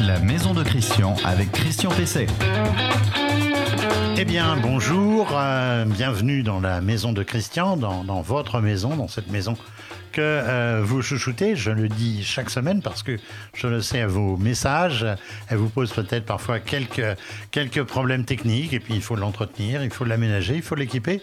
La maison de Christian avec Christian Pesset. Eh bien, bonjour, euh, bienvenue dans la maison de Christian, dans, dans votre maison, dans cette maison que euh, vous chouchoutez. Je le dis chaque semaine parce que je le sais à vos messages. Elle vous pose peut-être parfois quelques, quelques problèmes techniques et puis il faut l'entretenir, il faut l'aménager, il faut l'équiper.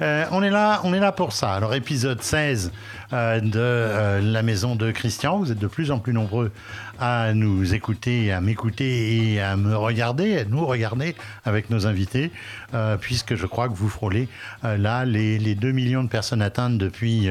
Euh, on, est là, pour ça. Alors, épisode 16 euh, de euh, la maison de Christian. Vous êtes de plus en plus nombreux à nous écouter, à m'écouter et à me regarder, à nous regarder avec nos invités, puisque je crois que vous frôlez là les, les 2 millions de personnes atteintes depuis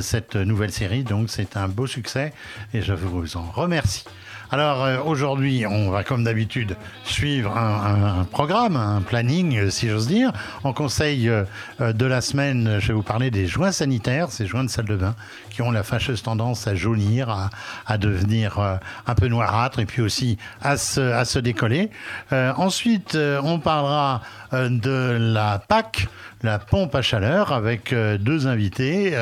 cette nouvelle série. Donc, c'est un beau succès et je vous en remercie. Alors euh, aujourd'hui, on va comme d'habitude suivre un, programme, un planning, euh, si j'ose dire. En conseil euh, de la semaine, je vais vous parler des joints sanitaires, ces joints de salle de bain qui ont la fâcheuse tendance à jaunir, à, devenir euh, un peu noirâtres et puis aussi à se, à se décoller. Euh, ensuite, euh, on parlera de la PAC, la pompe à chaleur, avec deux invités.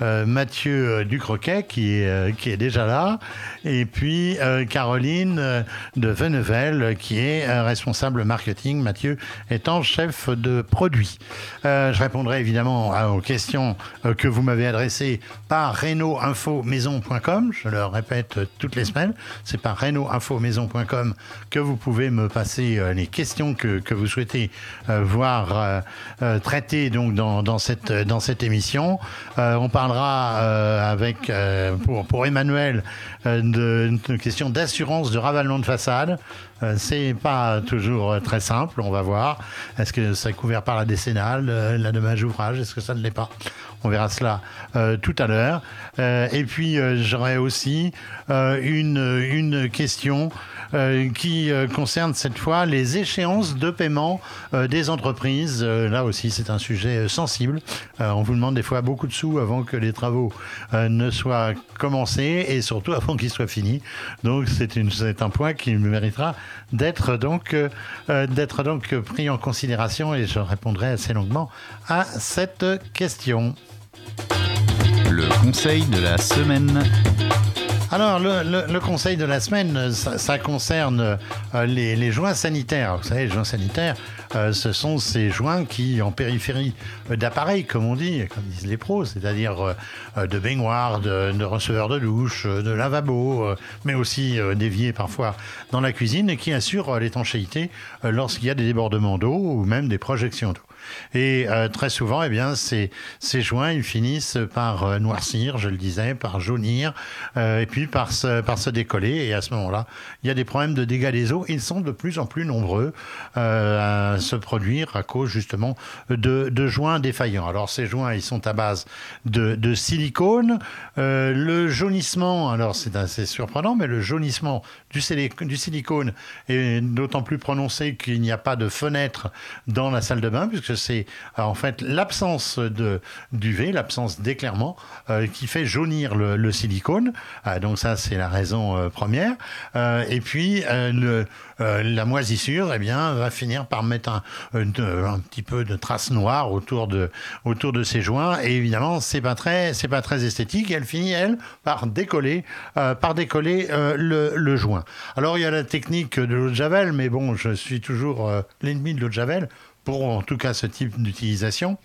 Mathieu Ducroquet qui est, qui est déjà là, et puis Caroline de Vennevel euh, qui est responsable marketing, Mathieu étant chef de produit. Je répondrai évidemment aux questions que vous m'avez adressées par reno-info-maison.com, je le répète toutes les semaines, c'est par reno-info-maison.com que vous pouvez me passer euh, les questions que, vous souhaitez euh, voir euh, traitées donc dans, cette, émission. On parlera avec, pour, Emmanuel de, questions d'assurance de ravalement de façade. Euh, c'est pas toujours très simple, on va voir. Est-ce que c'est couvert par la décennale, la dommage ouvrage, est-ce que ça ne l'est pas? On verra cela euh, tout à l'heure. Euh, et puis euh, j'aurai aussi une, une question euh, qui euh, concerne cette fois les échéances de paiement euh, des entreprises. Là aussi, c'est un sujet sensible. On vous demande des fois beaucoup de sous avant que les travaux ne soient commencés et surtout avant qu'ils soient finis. Donc, c'est un point qui méritera d'être donc, d'être donc pris en considération et je répondrai assez longuement à cette question. Le conseil de la semaine. Alors, le, conseil de la semaine, ça, concerne euh, les, joints sanitaires. Vous savez, les joints sanitaires, euh, ce sont ces joints qui, en périphérie d'appareils, comme on dit, comme disent les pros, c'est-à-dire euh, de baignoires, de, receveurs de douche, de lavabo, mais aussi d'éviers parfois dans la cuisine, et qui assurent l'étanchéité lorsqu'il y a des débordements d'eau ou même des projections d'eau. Et euh, très souvent, eh bien, ces, joints, ils finissent par euh, noircir, je le disais, par jaunir, euh, et puis par se, décoller. Et à ce moment-là, il y a des problèmes de dégâts des eaux. Ils sont de plus en plus nombreux à se produire à cause justement de, joints défaillants. Alors ces joints, ils sont à base de, silicone. Le jaunissement, alors c'est assez surprenant, mais le jaunissement du, du silicone est d'autant plus prononcé qu'il n'y a pas de fenêtre dans la salle de bain, puisque c'est en fait l'absence de d'UV, l'absence d'éclairement, euh, qui fait jaunir le, silicone. Ah, donc ça, c'est la raison euh, première. Euh, et puis la moisissure, eh bien, va finir par mettre un, un petit peu de traces noires autour de autour de ces joints. Et évidemment, c'est pas pas très esthétique. Elle finit elle par décoller par décoller le, le joint. Alors il y a la technique de l'eau de javel, mais bon, je suis toujours l'ennemi de l'eau de javel pour en tout cas ce type d'utilisation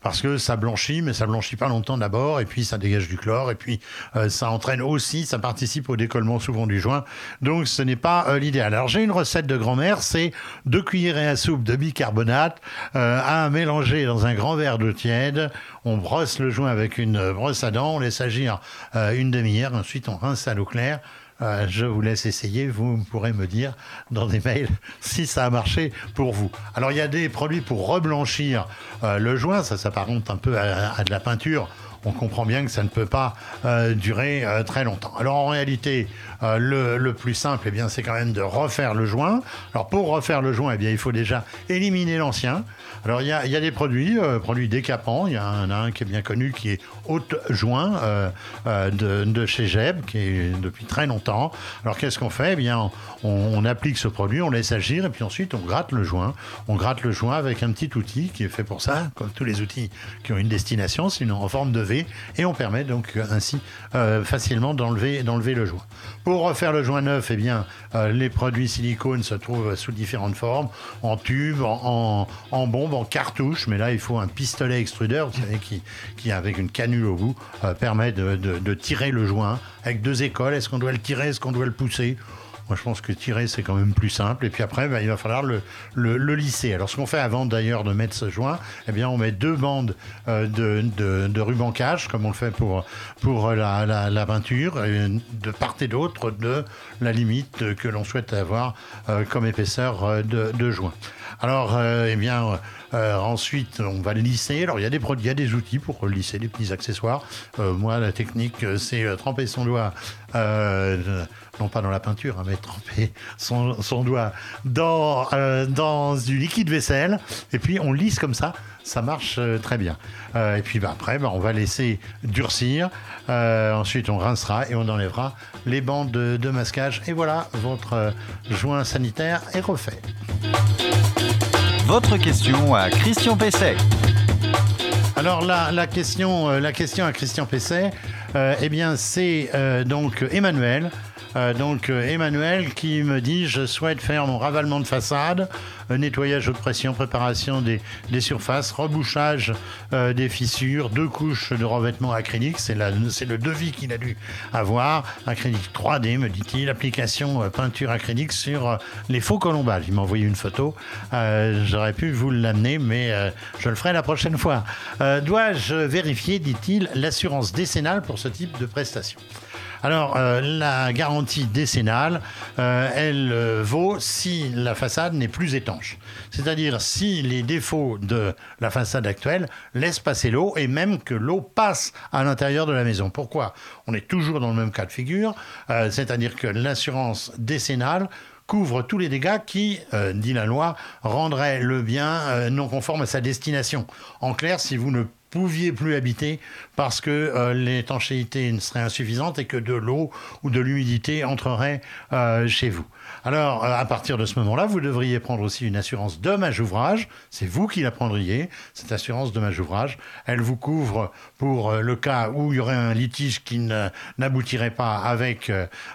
parce que ça blanchit, mais ça blanchit pas longtemps d'abord, et puis ça dégage du chlore, et puis euh, ça entraîne aussi, ça participe au décollement souvent du joint, donc ce n'est pas euh, l'idéal. Alors j'ai une recette de grand-mère, c'est deux cuillerées à soupe de bicarbonate euh, à mélanger dans un grand verre d'eau tiède. On brosse le joint avec une brosse à dents, on laisse agir euh, une demi-heure, ensuite on rince à l'eau claire. Euh, je vous laisse essayer, vous pourrez me dire dans des mails si ça a marché pour vous. Alors il y a des produits pour reblanchir euh, le joint, ça s'apparente un peu à, de la peinture. On comprend bien que ça ne peut pas euh, durer très longtemps. Alors en réalité, le, le plus simple, eh bien, c'est quand même de refaire le joint. Alors pour refaire le joint, eh bien, il faut déjà éliminer l'ancien. Alors il y a, des produits, euh, produits décapants. Il y en a un qui est bien connu, qui est haute joint euh, euh, de, chez Jeb, qui est depuis très longtemps. Alors qu'est-ce qu'on fait? Eh bien, on, applique ce produit, on laisse agir, et puis ensuite on gratte le joint. On gratte le joint avec un petit outil qui est fait pour ça, comme tous les outils qui ont une destination, sinon en forme de lever et on permet donc ainsi facilement d'enlever le joint. Pour refaire le joint neuf, eh bien, les produits silicone se trouvent sous différentes formes, en tube, en, en, bombe, en cartouche, mais là il faut un pistolet extrudeur, qui, avec une canule au bout permet de, tirer le joint avec deux écoles. Est-ce qu'on doit le tirer, est-ce qu'on doit le pousser? Moi, je pense que tirer, c'est quand même plus simple. Et puis après, ben, il va falloir le, lisser. Alors, ce qu'on fait avant d'ailleurs de mettre ce joint, eh bien, on met deux bandes euh, de, ruban cache, comme on le fait pour, pour la, peinture, de part et d'autre de la limite que l'on souhaite avoir euh, comme épaisseur euh, de joint. Alors, eh bien, ensuite, on va lisser. Alors, il y, a des, il y a des outils pour lisser des petits accessoires. moi, la technique, c'est tremper son doigt non pas dans la peinture, hein, mais tremper son, doigt dans, euh, dans du liquide vaisselle, et puis on lisse comme ça, ça marche euh, très bien. Euh, et puis bah, après, bah, on va laisser durcir, ensuite on rincera et on enlèvera les bandes de, masquage, et voilà, votre joint sanitaire est refait. Votre question à Christian Pesset. Alors la, la, question, à Christian Pesset, eh bien c'est donc Emmanuel euh, donc euh, Emmanuel qui me dit je souhaite faire mon ravalement de façade, euh, nettoyage haute pression, préparation des, surfaces, rebouchage des fissures, deux couches de revêtement acrylique, c'est le devis qu'il a dû avoir, acrylique 3D me dit-il, application peinture acrylique sur les faux colombages. Il m'a envoyé une photo, j'aurais pu vous l'amener mais je le ferai la prochaine fois. Dois-je vérifier, dit-il, l'assurance décennale pour ce type de prestation? Alors, euh, la garantie décennale, euh, elle euh, vaut si la façade n'est plus étanche. C'est-à-dire si les défauts de la façade actuelle laissent passer l'eau et même que l'eau passe à l'intérieur de la maison. Pourquoi? On est toujours dans le même cas de figure, c'est-à-dire que l'assurance décennale couvre tous les dégâts qui, dit la loi, rendraient le bien non conforme à sa destination. En clair, si vous ne pouviez plus habiter parce que euh, l'étanchéité serait insuffisante et que de l'eau ou de l'humidité entrerait euh, chez vous. Alors, euh, à partir de ce moment-là, vous devriez prendre aussi une assurance dommage ouvrage. C'est vous qui la prendriez, cette assurance dommage ouvrage. Elle vous couvre pour le cas où il y aurait un litige qui n'aboutirait pas avec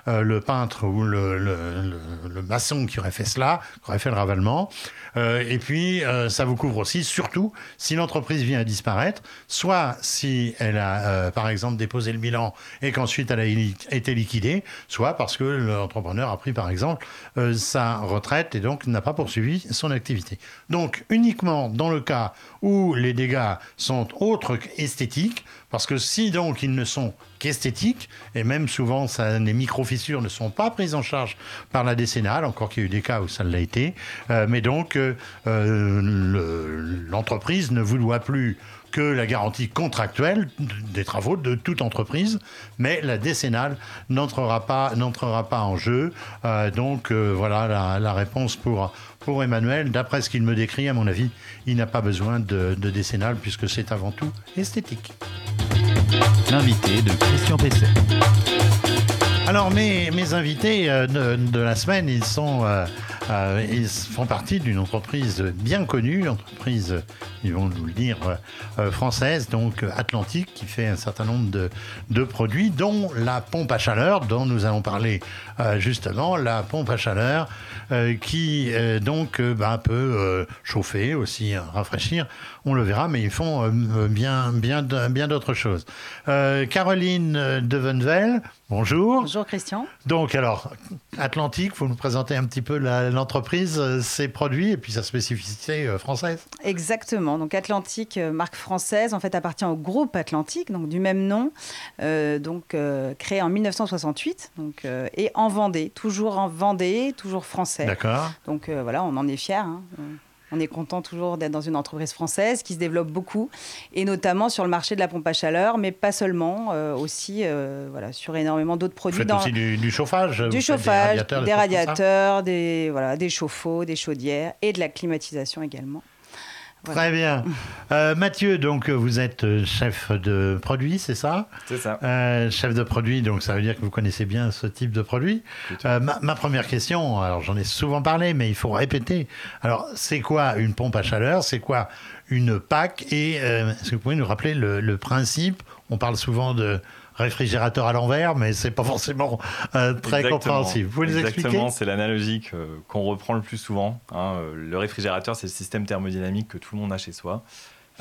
le peintre ou le, le, maçon qui aurait fait cela, qui aurait fait le ravalement. et puis, ça vous couvre aussi, surtout, si l'entreprise vient à disparaître soit si elle a, euh, par exemple, déposé le bilan et qu'ensuite elle a été liquidée, soit parce que l'entrepreneur a pris, par exemple, euh, sa retraite et donc n'a pas poursuivi son activité. Donc, uniquement dans le cas où les dégâts sont autres qu'esthétiques, parce que si donc ils ne sont qu'esthétiques, et même souvent ça, les micro-fissures ne sont pas prises en charge par la décennale, encore qu'il y a eu des cas où ça l'a été, euh, mais donc l'entreprise ne vous doit plus que la garantie contractuelle des travaux de toute entreprise, mais la décennale n'entrera pas, pas en jeu. Euh, donc euh, voilà la, réponse pour, pour Emmanuel. D'après ce qu'il me décrit, à mon avis, il n'a pas besoin de, de décennale puisque c'est avant tout esthétique. L'invité de Christian Pesset. Alors mes, mes invités euh, de, la semaine, ils sont euh, ils font partie d'une entreprise bien connue, entreprise, ils vont nous le dire, euh, française, donc Atlantique, qui fait un certain nombre de, de, produits, dont la pompe à chaleur, dont nous allons parler euh, justement, la pompe à chaleur, qui donc bah, peut chauffer aussi, rafraîchir, on le verra, mais ils font bien, bien, bien d'autres choses. Caroline Devenvel, bonjour. Bonjour Christian. Donc alors, Atlantique, vous nous présentez un petit peu la l'entreprise, euh, ses produits et puis sa spécificité euh, française. Exactement. Donc Atlantique, euh, marque française, en fait appartient au groupe Atlantique, donc du même nom, donc créé en 1968, donc et en Vendée, toujours en Vendée, toujours français. D'accord. Donc voilà, on en est fiers. Hein. On est content toujours d'être dans une entreprise française qui se développe beaucoup, et notamment sur le marché de la pompe à chaleur, mais pas seulement, euh, aussi euh, voilà, sur énormément d'autres produits. Vous faites aussi du, chauffage Du chauffage, des radiateurs, des, voilà, des chauffe-eau, des chaudières et de la climatisation également. Très bien. Euh, Mathieu, donc vous êtes euh, chef de produit, c'est ça? C'est ça. Euh, chef de produit, donc ça veut dire que vous connaissez bien ce type de produit. Ma, première question, alors j'en ai souvent parlé, mais il faut répéter. Alors, c'est quoi une pompe à chaleur? C'est quoi une PAC? Et est-ce que vous pouvez nous rappeler le, principe? On parle souvent de réfrigérateur à l'envers, mais c'est pas forcément euh, très Exactement. compréhensible. Vous pouvez nous expliquer Exactement, c'est l'analogie qu'on reprend le plus souvent. hein. Euh, Le réfrigérateur, c'est le système thermodynamique que tout le monde a chez soi,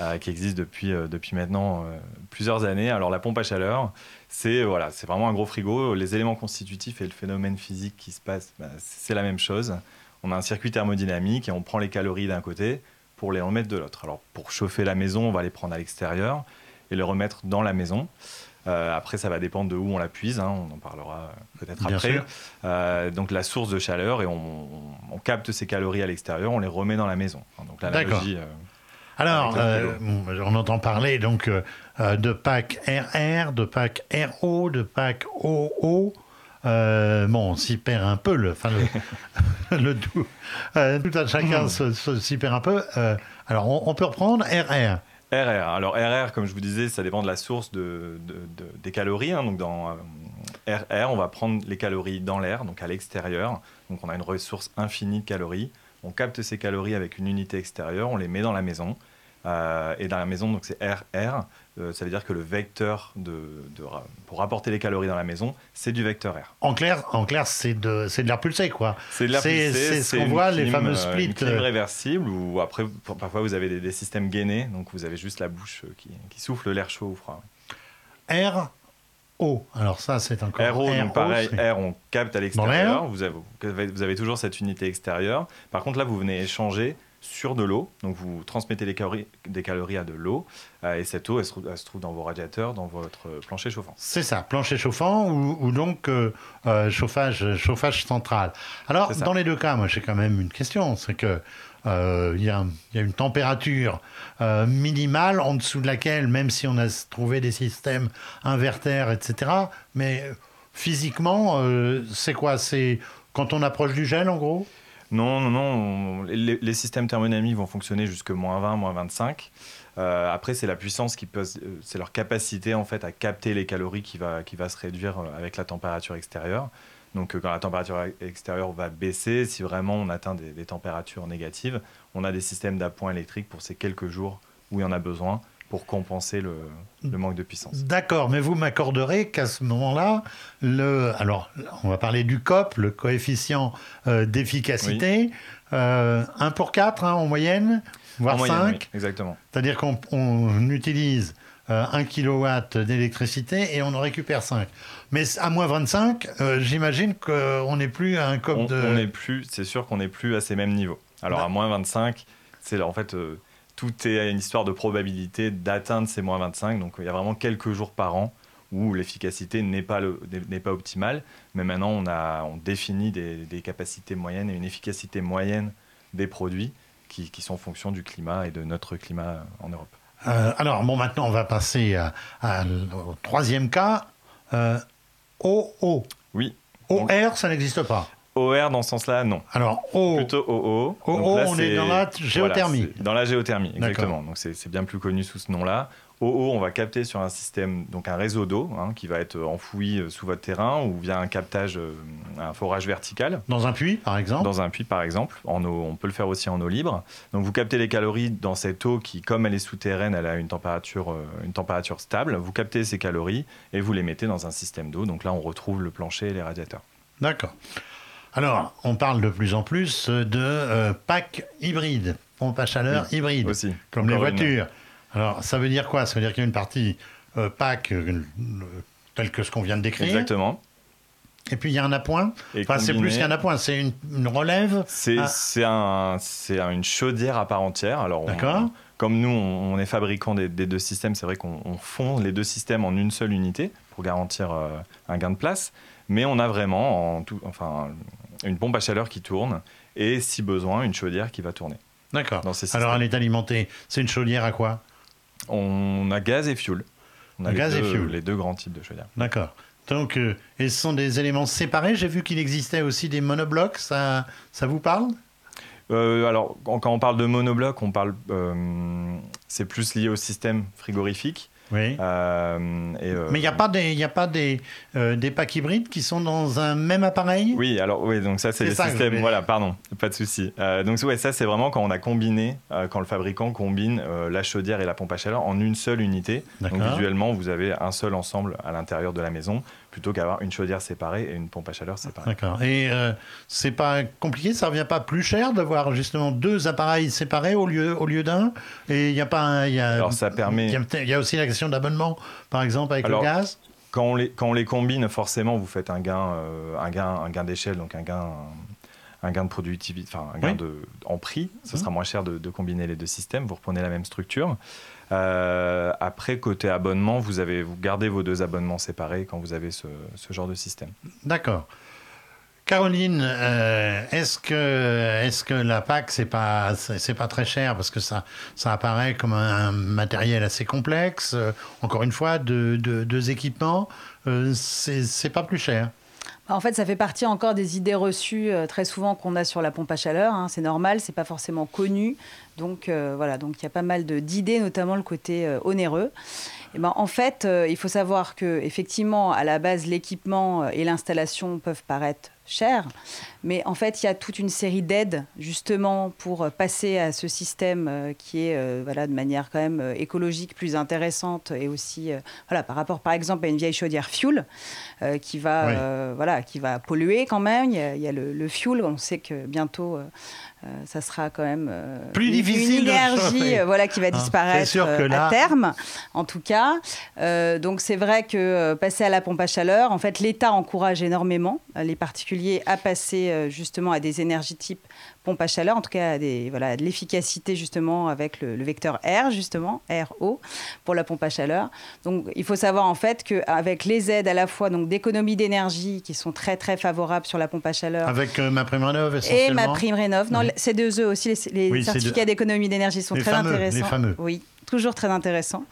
euh, qui existe depuis, euh, depuis maintenant euh, plusieurs années. Alors la pompe à chaleur, c'est voilà, c'est vraiment un gros frigo. Les éléments constitutifs et le phénomène physique qui se passe, bah, c'est la même chose. On a un circuit thermodynamique et on prend les calories d'un côté pour les remettre de l'autre. Alors pour chauffer la maison, on va les prendre à l'extérieur et les remettre dans la maison. Euh, après, ça va dépendre de où on la puise. hein, on en parlera euh, peut-être après. Euh, donc la source de chaleur et on, on- on capte ces calories à l'extérieur, on les remet dans la maison. Hein, Donc l'analogie. Alors, euh, on entend parler donc euh, de pack RR, de pack RO, de pack OO. Euh, bon, on s'y perd un peu, le, enfin, le, le tout. Tout à chacun se- s'y perd un peu. Alors, on, on peut reprendre RR. RR. Alors RR, comme je vous disais, ça dépend de la source de, de- de- des calories. hein. Dans euh, RR, on va prendre les calories dans l'air, donc à l'extérieur. Donc on a une ressource infinie de calories. On capte ces calories avec une unité extérieure, on les met dans la maison. Euh, et dans la maison, donc c'est RR. Euh, ça veut dire que le vecteur de, pour rapporter les calories dans la maison, c'est du vecteur R. En clair, en clair c'est de, de l'air pulsé, quoi. C'est de l'air pulsé, c'est ce qu'on voit, les fameux euh, splits, Une clim réversible ou après, parfois vous avez des, des systèmes gainés, donc vous avez juste la bouche euh, qui, qui souffle l'air chaud ou froid. RO. Alors, ça, c'est encore. RO, donc pareil, R, on capte à l'extérieur. Vous avez, vous avez toujours cette unité extérieure. Par contre, là, vous venez échanger sur de l'eau. Donc, vous transmettez les calories, des calories à de l'eau. euh, et cette eau, elle se, trouve, elle se trouve dans vos radiateurs, dans votre plancher chauffant. C'est ça, plancher chauffant ou, ou donc euh, euh, chauffage, chauffage central. Alors, dans les deux cas, moi j'ai quand même une question, c'est que il y, y a une température minimale en dessous de laquelle, même si on a trouvé des systèmes inverters, etc., mais physiquement, c'est quoi? C'est quand on approche du gel, en gros? Non, non, non. on- les, systèmes thermodynamiques vont fonctionner jusque moins 20, moins 25. Euh, après, c'est la puissance qui peut, euh, c'est leur capacité en fait à capter les calories qui va, qui va se réduire euh, avec la température extérieure. Donc, quand la température extérieure va baisser, si vraiment on atteint des, des températures négatives, on a des systèmes d'appoint électrique pour ces quelques jours où il y en a besoin pour compenser le, le manque de puissance. D'accord, mais vous m'accorderez qu'à ce moment-là, le, alors on va parler du COP, le coefficient euh, d'efficacité, euh, 1 pour 4 en moyenne, voire En moyenne, 5. oui, exactement. C'est-à-dire qu'on on utilise euh, 1 kW d'électricité et on en récupère 5. Mais à moins 25, euh, j'imagine qu'on n'est plus à un COP on, de... on n'est plus, c'est sûr qu'on n'est plus à ces mêmes niveaux. Alors Bah. à moins 25, c'est en fait euh, tout est une histoire de probabilité d'atteindre ces moins 25. Donc il y a vraiment quelques jours par an où l'efficacité n'est pas le- n'est pas optimale. Mais maintenant on a on définit des, des capacités moyennes et une efficacité moyenne des produits qui, qui sont en fonction du climat et de notre climat en Europe. Euh, alors, bon, maintenant, on va passer à- à au troisième cas. Euh, OO. Oui. OR, ça n'existe pas. OR dans ce sens-là, non. Alors, O. Plutôt OO. OO, Donc là, on est dans la géothermie. Voilà, dans la géothermie, exactement. Donc c'est bien plus connu sous ce nom-là. OO, on va capter sur un système, donc un réseau d'eau hein, qui va être enfoui euh, sous votre terrain ou via un captage, euh, un forage vertical. Dans un puits, par exemple Dans un puits, par exemple, en eau, on peut le faire aussi en eau libre. Donc, vous captez les calories dans cette eau qui, comme elle est souterraine, elle a une température, euh, une température stable. Vous captez ces calories et vous les mettez dans un système d'eau. Donc là, on retrouve le plancher et les radiateurs. D'accord. Alors, on parle de plus en plus de euh, pack hybride, pompe à chaleur hybride, Aussi. comme les une. voitures. Alors, ça veut dire quoi? Ça veut dire qu'il y a une partie euh, pack euh, telle que ce qu'on vient de décrire, Exactement. et puis il y a un appoint. Et Enfin, c'est plus qu'un appoint, c'est une, une relève. C'est Ah. un, une chaudière à part entière. Alors, D'accord. comme nous, on, on est fabricant des, des deux systèmes, c'est vrai qu'on on fond les deux systèmes en une seule unité pour garantir euh, un gain de place. Mais on a vraiment en tout, enfin, une pompe à chaleur qui tourne et, si besoin, une chaudière qui va tourner. D'accord. Dans ces Alors, elle est alimentée. C'est une chaudière à quoi? On a gaz et fuel. On a les Gaz et deux, fuel. les deux grands types de chaudières. D'accord. Donc, euh, et ce sont des éléments séparés. J'ai vu qu'il existait aussi des monoblocs. Ça, ça vous parle? Euh, alors, quand quand on parle de monobloc, on parle, euh, c'est plus lié au système frigorifique. Oui. Euh, et, euh, Mais il n'y a pas des, il y a pas des, euh, des packs hybrides qui sont dans un même appareil? Oui, alors oui, donc ça c'est le système. Voilà, pardon, pas de souci. Donc ouais, ça c'est vraiment quand on a combiné, quand le fabricant combine la chaudière et la pompe à chaleur en une seule unité. Donc visuellement, vous avez un seul ensemble à l'intérieur de la maison, plutôt qu'avoir une chaudière séparée et une pompe à chaleur séparée. D'accord. Et euh, c'est pas compliqué, ça revient pas plus cher d'avoir justement deux appareils séparés au lieu, au lieu d'un? Et il n'y a pas un- il y a, Alors ça permet. il y y a aussi la question d'abonnement, par exemple, avec Alors, le gaz Quand on, les, quand on les combine, forcément, vous faites un gain, euh, un gain, un gain d'échelle, donc un gain, un gain de productivité, enfin un gain Oui. de, en prix. Ce Mhm. sera moins cher de, de combiner les deux systèmes. Vous reprenez la même structure. Euh, après, côté abonnement, vous, avez, vous gardez vos deux abonnements séparés quand vous avez ce, ce genre de système. D'accord. Caroline, euh, est-ce que, la PAC, c'est pas, pas très cher? Parce que ça, ça apparaît comme un matériel assez complexe. euh, encore une fois, deux, équipements, euh, c'est pas plus cher. En fait, ça fait partie encore des idées reçues euh, très souvent qu'on a sur la pompe à chaleur. hein. C'est normal, c'est pas forcément connu. Donc voilà, donc il y a pas mal d'idées, notamment le côté onéreux. Et ben, en fait, il faut savoir que effectivement, à la base, l'équipement et l'installation peuvent paraître chers, mais en fait, il y a toute une série d'aides justement pour passer à ce système euh, qui est euh, voilà de manière quand même euh, écologique plus intéressante et aussi euh, voilà par rapport par exemple à une vieille chaudière fuel euh, qui va voilà qui va polluer quand même. Il y a, il y a le, le fuel, on sait que bientôt ça sera quand même Plus une- difficile une énergie voilà qui va Hein, disparaître sûr que là- à terme en tout cas. Donc c'est vrai que passer à la pompe à chaleur, en fait l'État encourage énormément les particuliers à passer euh, justement à des énergies type pompe à chaleur, en tout cas à des, voilà, à de l'efficacité justement avec le, le vecteur R justement, RO pour la pompe à chaleur. Donc il faut savoir en fait qu'avec les aides à la fois donc d'économie d'énergie qui sont très très favorables sur la pompe à chaleur, Avec euh, ma prime rénov et ma prime rénov. Non, Oui. c'est deux E aussi, les, les Oui, c'est certificats d'économie d'énergie sont Les très fameux, les intéressants. fameux. Oui, toujours très intéressants.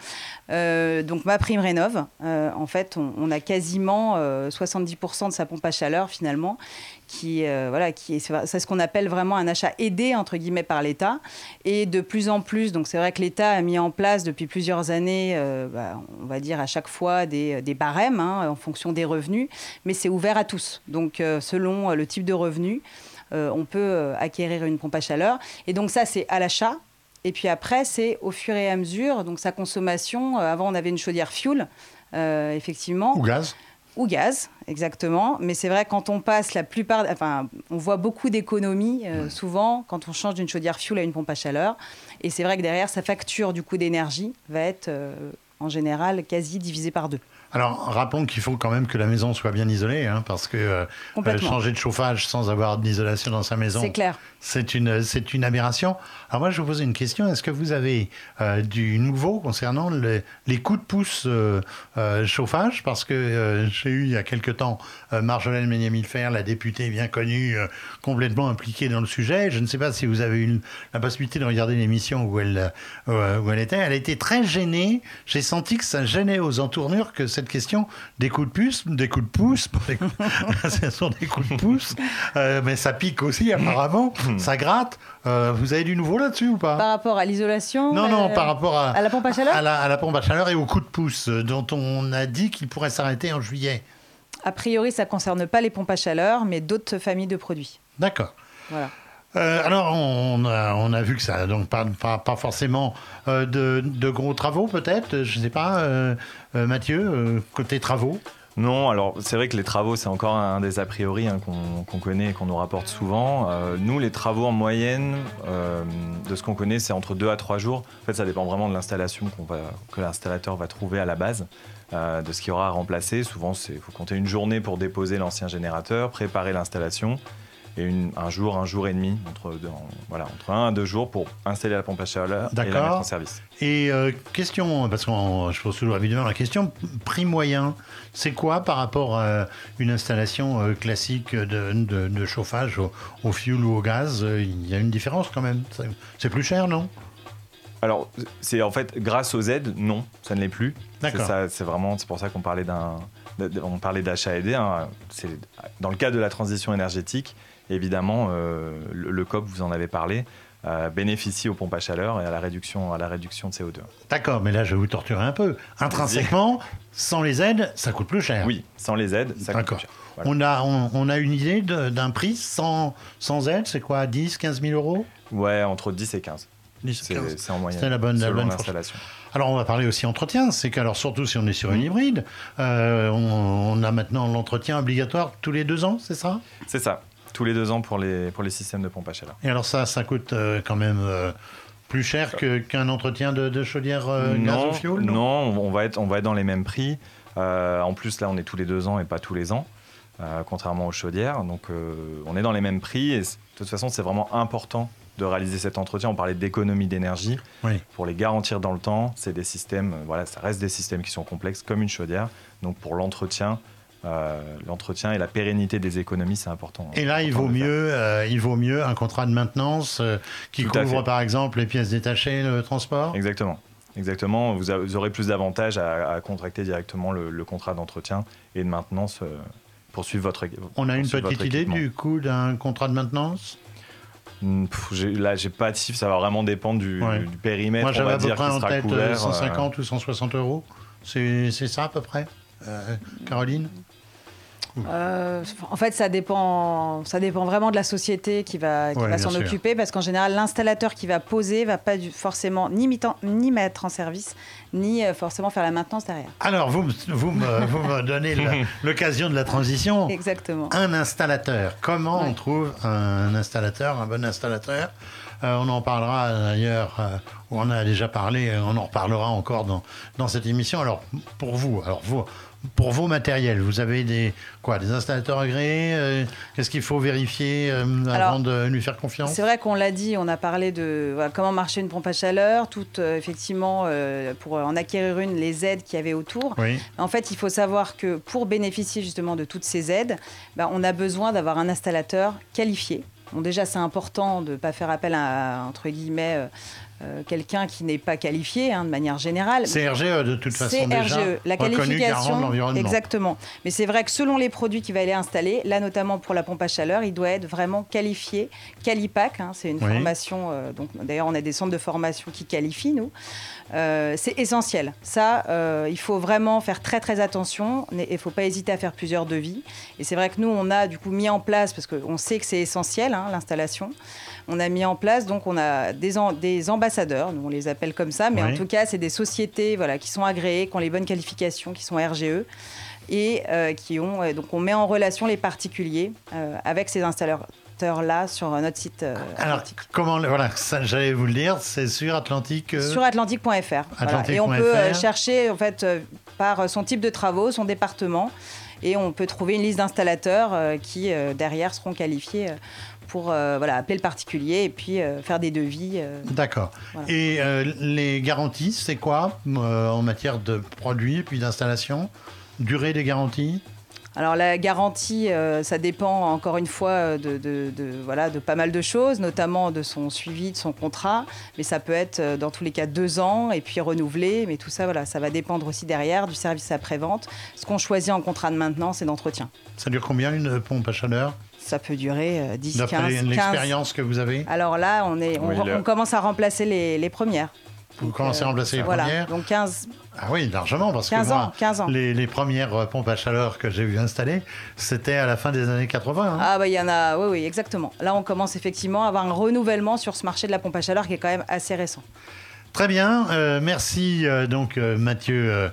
Euh, donc ma prime rénov, euh, en fait, on, a quasiment euh, 70% de sa pompe à chaleur finalement, qui euh, voilà, qui est c'est ce qu'on appelle vraiment un achat aidé entre guillemets par l'État. Et de plus en plus, donc c'est vrai que l'État a mis en place depuis plusieurs années, euh, bah, on va dire à chaque fois des, barèmes hein, en fonction des revenus, mais c'est ouvert à tous. Donc euh, selon euh, le type de revenu, euh, on peut euh, acquérir une pompe à chaleur. Et donc ça, c'est à l'achat. Et puis après, c'est au fur et à mesure, donc sa consommation. Euh, avant, on avait une chaudière fuel, euh, effectivement, Ou gaz ou gaz, exactement. Mais c'est vrai, quand on passe la plupart, enfin, on voit beaucoup d'économies euh, souvent quand on change d'une chaudière fuel à une pompe à chaleur. Et c'est vrai que derrière, sa facture du coût d'énergie va être euh, en général quasi divisée par deux. Alors, rappelons qu'il faut quand même que la maison soit bien isolée, hein, parce que euh, changer de chauffage sans avoir d'isolation dans sa maison, C'est clair. c'est une, c'est une aberration. Alors moi, je vous pose une question. Est-ce que vous avez euh, du nouveau concernant le- les coups de pouce euh, euh, chauffage? Parce que j'ai eu il y a quelque temps Marjolaine Ménier-Milfer, la députée bien connue, complètement impliquée dans le sujet. Je ne sais pas si vous avez eu la possibilité de regarder l'émission où elle, où elle était. Elle a été très gênée. J'ai senti que ça gênait aux entournures que cette question des coups de puce, des coups de pouce, ce sont des coups de pouce, mais ça pique aussi apparemment, ça gratte. Euh, vous avez du nouveau là-dessus ou pas Par rapport à l'isolation Non, non, euh, par rapport à, à la pompe à chaleur à la, à la pompe à chaleur et au coup de pouce, euh, dont on a dit qu'il pourrait s'arrêter en juillet. A priori, ça ne concerne pas les pompes à chaleur, mais d'autres familles de produits. D'accord. Voilà. Euh, alors, on a, on a vu que ça donc pas, pas, pas forcément euh, de, de gros travaux, peut-être. Je ne sais pas, euh, Mathieu, côté travaux. Non, alors c'est vrai que les travaux, c'est encore un des a priori hein, qu'on connaît et qu'on nous rapporte souvent. Euh, nous, les travaux en moyenne, euh, de ce qu'on connaît, c'est entre 2 à 3 jours. En fait, ça dépend vraiment de l'installation que l'installateur va trouver à la base, euh, de ce qu'il aura à remplacer. Souvent, il faut compter une journée pour déposer l'ancien générateur, préparer l'installation, et une- un jour, un jour et demi, entre, deux- en- voilà, entre un à deux jours pour installer la pompe à chaleur et la mettre en service. Et euh, question, parce que je pose toujours évidemment la question, prix moyen, c'est quoi par rapport à une installation euh, classique de, de- de chauffage au, au fuel ou au gaz euh, Il y a une différence quand même. C'est- plus cher, non? Alors, c'est en fait grâce aux aides, non, ça ne l'est plus. C'est vraiment, c'est pour ça qu'on parlait d'un, on parlait d'achat aidé. hein. C'est dans le cadre de la transition énergétique, évidemment, euh, le, le COP, vous en avez parlé. euh, bénéficie aux pompes à chaleur et à la réduction, à la réduction de CO2. D'accord, mais là je vais vous torturer un peu. Intrinsèquement, sans les aides, ça coûte plus cher. Oui, sans les aides, ça coûte plus cher. Voilà. On, a, on, on a une idée d'un prix sans, sans aide, c'est quoi 10, 15 000 euros? Ouais, entre 10 et 15. 10, C'est 15. c'est en moyenne. C'était la bonne- la bonne l'installation. Alors on va parler aussi entretien, c'est qu'alors surtout si on est sur une hybride, euh, on, on a maintenant l'entretien obligatoire tous les deux ans, c'est ça? C'est ça. Tous les deux ans pour les, pour les systèmes de pompe à chaleur. Et alors ça, ça coûte euh, quand même euh, plus cher qu'un entretien de, de chaudière euh, gaz non, ou fioul non, on va, être, on va être dans les mêmes prix. Euh, en plus, là, on est tous les deux ans et pas tous les ans, contrairement aux chaudières. Donc, on est dans les mêmes prix. Et de toute façon, c'est vraiment important de réaliser cet entretien. On parlait d'économie d'énergie. Oui. Pour les garantir dans le temps, c'est des systèmes, voilà, ça reste des systèmes qui sont complexes comme une chaudière. Donc, pour l'entretien, euh, l'entretien et la pérennité des économies, c'est important. Et là, il vaut mieux, euh, il vaut mieux un contrat de maintenance euh, qui Tout couvre par exemple les pièces détachées, le transport? Exactement. Exactement. Vous, a- vous aurez plus d'avantages à, à contracter directement le, le contrat d'entretien et de maintenance pour suivre votre. On a une petite idée du coût d'un contrat de maintenance? Hmm, pff, Là, j'ai pas de chiffre. Ça va vraiment dépendre du, Ouais. du périmètre. Moi, j'avais va à peu près en tête euh, couvert, euh, 150 ou 160 euros. C'est c'est ça à peu près, euh, Caroline? Euh, en fait, ça dépend, ça dépend vraiment de la société qui va, qui Ouais, va bien s'en occuper, parce qu'en général, l'installateur qui va poser va pas du- forcément ni, mitan- ni mettre en service, ni euh, forcément faire la maintenance derrière. Alors, vous, me- vous, me, vous me donnez l'occasion de la transition. Exactement. Un installateur. Comment on trouve un installateur, un bon installateur? Euh, On en parlera d'ailleurs, euh, on en a déjà parlé, on en reparlera encore dans, dans cette émission. Alors, pour vous, alors vous, pour vos matériels, vous avez des, quoi, des installateurs agréés euh, Qu'est-ce qu'il faut vérifier euh, avant de lui faire confiance? C'est vrai qu'on l'a dit, on a parlé de voilà, comment marcher une pompe à chaleur, toutes euh, effectivement pour en acquérir une, les aides qu'il y avait autour. Oui, En fait, il faut savoir que pour bénéficier justement de toutes ces aides, bah, on a besoin d'avoir un installateur qualifié. Bon, déjà, c'est important de ne pas faire appel à, entre guillemets, euh, euh, quelqu'un qui n'est pas qualifié, hein, de manière générale. c'est RGE de toute façon C'est déjà RGE, la garant de qualification. l'environnement. Exactement. Mais c'est vrai que selon les produits qu'il va aller installer, là notamment pour la pompe à chaleur, il doit être vraiment qualifié. Qualipac, hein, c'est une Oui. formation. euh, donc d'ailleurs, on a des centres de formation qui qualifient nous. Euh, c'est essentiel. Ça, euh, il faut vraiment faire très très attention. Il ne faut pas hésiter à faire plusieurs devis. Et c'est vrai que nous, on a du coup mis en place parce qu'on sait que c'est essentiel hein, l'installation. On a mis en place donc on a des, des ambassadeurs, nous on les appelle comme ça, mais Oui. en tout cas c'est des sociétés voilà qui sont agréées, qui ont les bonnes qualifications, qui sont RGE et euh, qui ont euh, donc on met en relation les particuliers euh, avec ces installateurs là sur notre site Alors, Atlantique. comment, voilà, ça, j'allais vous le dire, c'est sur Atlantique. Sur atlantique.fr. Voilà. Et on peut chercher en fait par son type de travaux, son département, et on peut trouver une liste d'installateurs qui derrière seront qualifiés pour euh, voilà, appeler le particulier et puis euh, faire des devis. euh. D'accord. Voilà. Et les garanties, c'est quoi en matière de produits et puis d'installation Durée des garanties? Alors la garantie, euh, ça dépend encore une fois de, de- de- voilà, de pas mal de choses, notamment de son suivi, de son contrat. Mais ça peut être dans tous les cas deux ans et puis renouvelé. Mais tout ça, voilà, ça va dépendre aussi derrière du service après-vente. Ce qu'on choisit en contrat de maintenance et d'entretien. Ça dure combien une pompe à chaleur? Ça peut durer euh, 10, 15, D'après 15. l'expérience que vous avez Alors là, on, est, on, Oui, le- on commence à remplacer les, les premières. Vous Donc, commencez à euh, remplacer les voilà. premières Donc 15, Ah oui, largement, parce 15 que ans. moi, 15 ans. Les, les premières euh, pompes à chaleur que j'ai vu installer, c'était à la fin des années 80. hein. Ah bah il y en a, oui oui exactement. Là on commence effectivement à avoir un renouvellement sur ce marché de la pompe à chaleur qui est quand même assez récent. Très bien, euh, merci euh, donc euh, Mathieu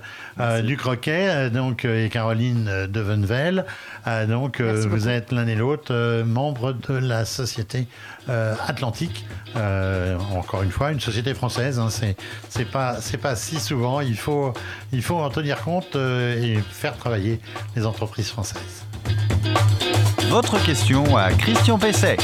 Ducroquet euh, donc euh, et Caroline euh, Devenvel. Euh, donc euh, vous êtes l'un et l'autre euh, membres de la société euh, Atlantique. Euh, encore une fois, une société française. Hein, c'est c'est pas c'est pas si souvent. Il faut il faut en tenir compte euh, et faire travailler les entreprises françaises. Votre question à Christian Pesset.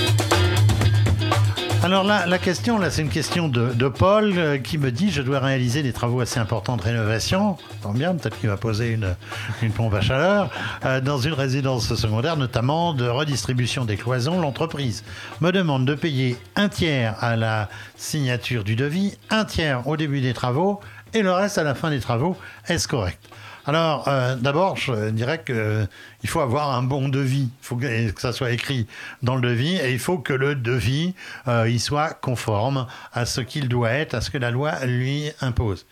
Alors là, la question, là, c'est une question de, Paul euh, qui me dit je dois réaliser des travaux assez importants de rénovation. Tant bien, peut-être qu'il va poser une, une pompe à chaleur euh, dans une résidence secondaire, notamment de redistribution des cloisons. L'entreprise me demande de payer un tiers à la signature du devis, un tiers au début des travaux et le reste à la fin des travaux. Est-ce correct? Alors, euh, d'abord, je dirais qu'il faut avoir un bon devis. Il faut que, ça soit écrit dans le devis et il faut que le devis il soit conforme à ce qu'il doit être, à ce que la loi lui impose.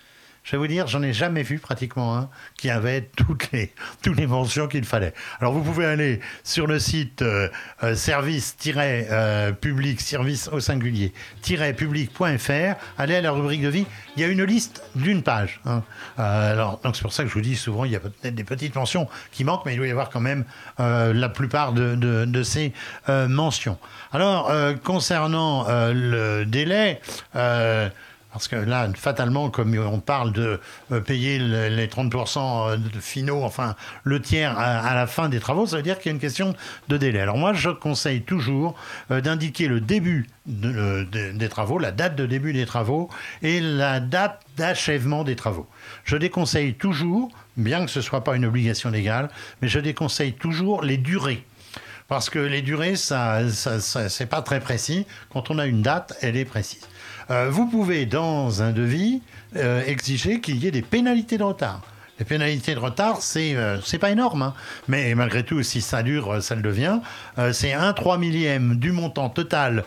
Je vais vous dire, j'en ai jamais vu pratiquement un qui avait toutes les, toutes les mentions qu'il fallait. Alors vous pouvez aller sur le site euh, euh, service-public, euh, service au singulier, public.fr, aller à la rubrique de vie. Il y a une liste d'une page. Hein. alors donc c'est pour ça que je vous dis souvent, il y a peut-être des petites mentions qui manquent, mais il doit y avoir quand même la plupart de, de ces mentions. Alors concernant le délai. Parce que là, fatalement, comme on parle de euh, payer les 30% euh, finaux, enfin le tiers à, la fin des travaux, ça veut dire qu'il y a une question de délai. Alors moi, je conseille toujours euh, d'indiquer le début des travaux, la date de début des travaux et la date d'achèvement des travaux. Je déconseille toujours, bien que ce ne soit pas une obligation légale, mais je déconseille toujours les durées parce que les durées, ça, ça, ça pas très précis. Quand on a une date, elle est précise. Euh, vous pouvez, dans un devis, euh, exiger qu'il y ait des pénalités de retard. Les pénalités de retard, c'est euh, pas énorme, hein. mais malgré tout, si ça dure, ça le devient. c'est un 3 millième du montant total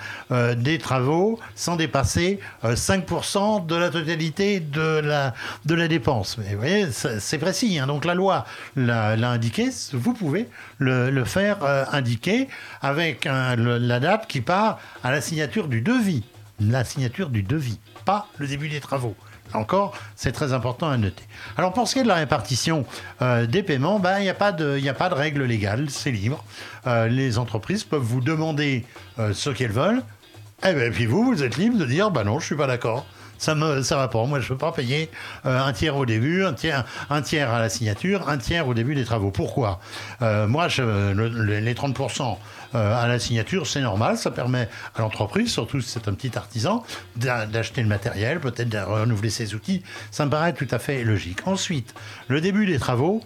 des travaux, sans dépasser 5% de la totalité de la, de la dépense. Mais vous voyez, c'est précis. Hein. donc la loi l'a indiqué, vous pouvez le faire indiquer avec la date qui part à la signature du devis la signature du devis, pas le début des travaux. Encore, c'est très important à noter. Alors pour ce qui est de la répartition euh, des paiements, ben, il n'y a, pas de, a pas de règle légale, c'est libre. Euh, les entreprises peuvent vous demander euh, ce qu'elles veulent, et, eh ben, puis vous, vous êtes libre de dire, bah non, je suis pas d'accord ça me ça va pas. Moi, je veux pas payer un tiers au début, un tiers, un tiers à la signature, un tiers au début des travaux. Pourquoi? Moi, les 30% euh, à la signature, c'est normal. Ça permet à l'entreprise, surtout si c'est un petit artisan, d'acheter le matériel, peut-être de renouveler ses outils. Ça me paraît tout à fait logique. Ensuite, le début des travaux,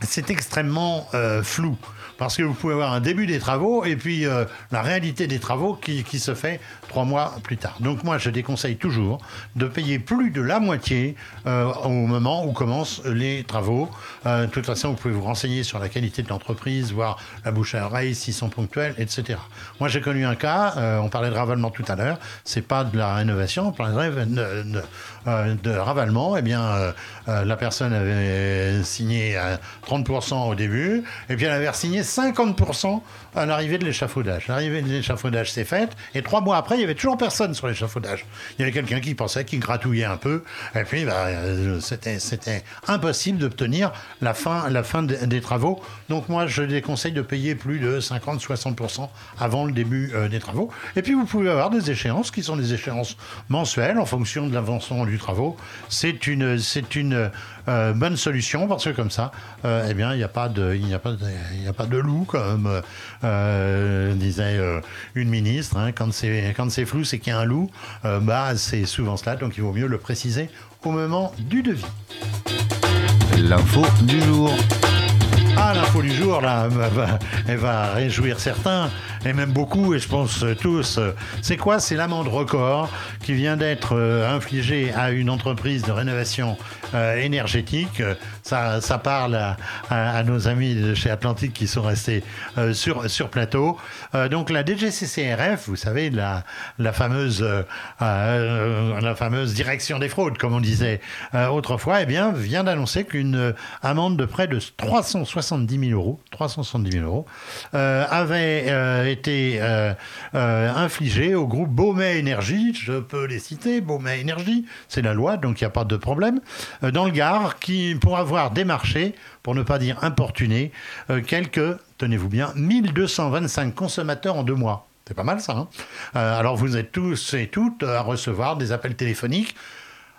c'est extrêmement flou parce que vous pouvez avoir un début des travaux et puis euh, la réalité des travaux qui, se fait trois mois plus tard. Donc moi, je déconseille toujours de payer plus de la moitié euh, au moment où commencent les travaux. Euh, de toute façon, vous pouvez vous renseigner sur la qualité de l'entreprise, voir la bouche à oreille, s'ils sont ponctuels, etc. Moi, j'ai connu un cas, on parlait de ravalement tout à l'heure, c'est pas de la rénovation, on parlait de, de, ravalement. Eh bien, la personne avait signé à 30% au début, et puis elle avait signé 50% à l'arrivée de l'échafaudage. L'arrivée de l'échafaudage s'est faite, et trois mois après, il n'y avait toujours personne sur l'échafaudage. Il y avait quelqu'un qui pensait, qui gratouillait un peu, et puis bah, euh, c'était impossible d'obtenir la fin, la fin des travaux. Donc moi, je déconseille de payer plus de 50-60% avant le début euh, des travaux. Et puis vous pouvez avoir des échéances qui sont des échéances mensuelles en fonction de l'avancement du travaux. C'est une, c'est une euh, bonne solution parce que comme ça, eh bien, il n'y a pas de, il a pas il a pas de loup comme euh, disait euh, une ministre. Hein, quand c'est quand c'est flou, c'est qu'il y a un loup. Euh, bah, c'est souvent cela, donc il vaut mieux le préciser au moment du devis. L'info du jour. Ah, l'info du jour, elle va réjouir certains et même beaucoup, et je pense tous. C'est quoi? C'est l'amende record qui vient d'être euh, infligée à une entreprise de rénovation euh, énergétique. Ça, parle à, nos amis de chez Atlantique qui sont restés euh, sur, plateau. donc la DGCCRF, vous savez, la, fameuse, la fameuse direction des fraudes, comme on disait autrefois, eh bien, vient d'annoncer qu'une amende de près de 370 000 euros, 370 000 euros avait été euh, euh, infligé au groupe Beaumet Énergie, je peux les citer, Beaumet Énergie, c'est la loi, donc il n'y a pas de problème, euh, dans le Gard, qui, pour avoir démarché, pour ne pas dire importuné, quelques, tenez-vous bien, 1225 consommateurs en deux mois. C'est pas mal ça. Hein alors vous êtes tous et toutes à recevoir des appels téléphoniques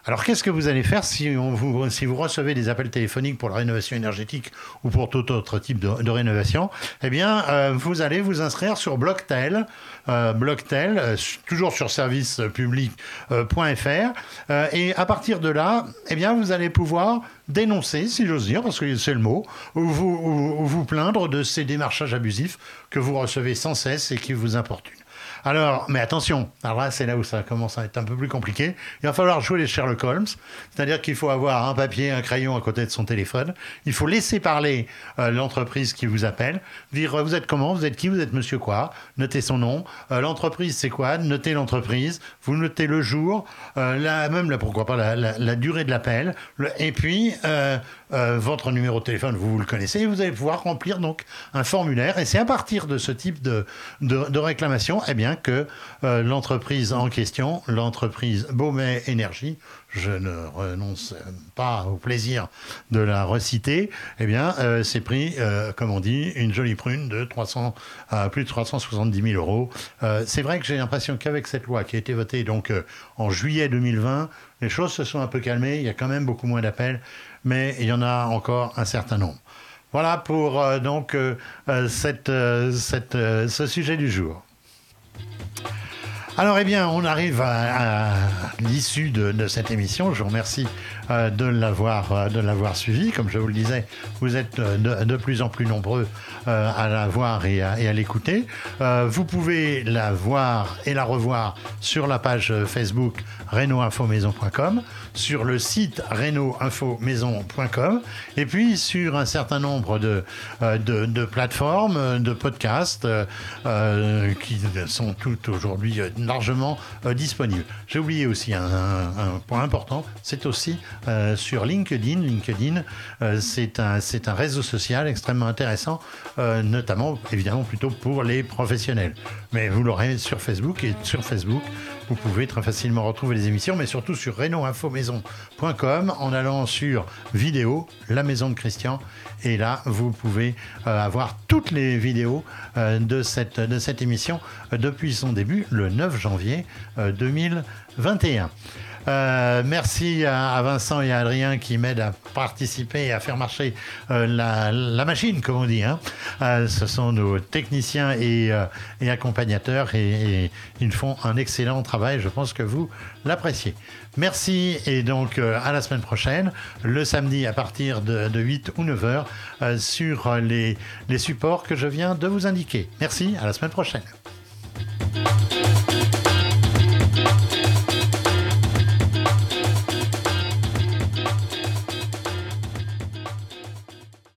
alors qu'est-ce que vous allez faire si, vous, si vous recevez des appels téléphoniques pour la rénovation énergétique ou pour tout autre type de, rénovation? Eh bien, euh, vous allez vous inscrire sur Blocktel, euh, Blocktel, euh, toujours sur servicepublic.fr, et à partir de là, eh bien, vous allez pouvoir dénoncer, si j'ose dire, parce que c'est le mot, ou vous, ou vous plaindre de ces démarchages abusifs que vous recevez sans cesse et qui vous importunent. Alors, mais attention, alors là, c'est là où ça commence à être un peu plus compliqué. Il va falloir jouer les Sherlock Holmes, c'est-à-dire qu'il faut avoir un papier, un crayon à côté de son téléphone. Il faut laisser parler euh, l'entreprise qui vous appelle, dire euh, vous êtes comment, vous êtes qui, vous êtes monsieur quoi, notez son nom. Euh, l'entreprise, c'est quoi Notez l'entreprise, vous notez le jour, là, même là, pourquoi pas la, la, la durée de l'appel, et puis votre numéro de téléphone, vous, vous le connaissez, et vous allez pouvoir remplir donc un formulaire. Et c'est à partir de ce type de, de, réclamation, eh bien, que euh, l'entreprise en question, l'entreprise Beaumet Énergie, je ne renonce pas au plaisir de la reciter, eh bien, euh, pris, euh, comme on dit, une jolie prune de 300 à plus de 370 000 euros. Euh, c'est vrai que j'ai l'impression qu'avec cette loi qui a été votée donc euh, en juillet 2020, les choses se sont un peu calmées. Il y a quand même beaucoup moins d'appels, mais il y en a encore un certain nombre. Voilà pour euh, donc euh, euh, ce sujet du jour. Alors, eh bien, on arrive à, l'issue de, cette émission. Je vous remercie de l'avoir de l'avoir suivi. Comme je vous le disais, vous êtes de, plus en plus nombreux à la voir et à, l'écouter. Vous pouvez la voir et la revoir sur la page Facebook reno-info-maison.com, sur le site reno-info-maison.com et puis sur un certain nombre de, euh, de, plateformes, euh, de podcasts euh, qui sont toutes aujourd'hui largement disponibles. J'ai oublié aussi un, point important, c'est aussi sur LinkedIn. LinkedIn, c'est un, un réseau social extrêmement intéressant, notamment évidemment plutôt pour les professionnels. Mais vous l'aurez sur Facebook et sur Facebook, vous pouvez très facilement retrouver les émissions, mais surtout sur reno-info-maison.com en allant sur vidéo, la maison de Christian. Et là, vous pouvez euh, avoir toutes les vidéos euh, de, cette, de cette émission euh, depuis son début, le 9 janvier euh, 2021. Euh, merci à, Vincent et à Adrien qui m'aident à participer et à faire marcher euh, la, machine, comme on dit. hein. Euh, ce sont nos techniciens et, accompagnateurs et, ils font un excellent travail. Je pense que vous l'appréciez. Merci et donc à la semaine prochaine, le samedi à partir de, de 8 ou 9 heures sur les, les supports que je viens de vous indiquer. Merci, à la semaine prochaine.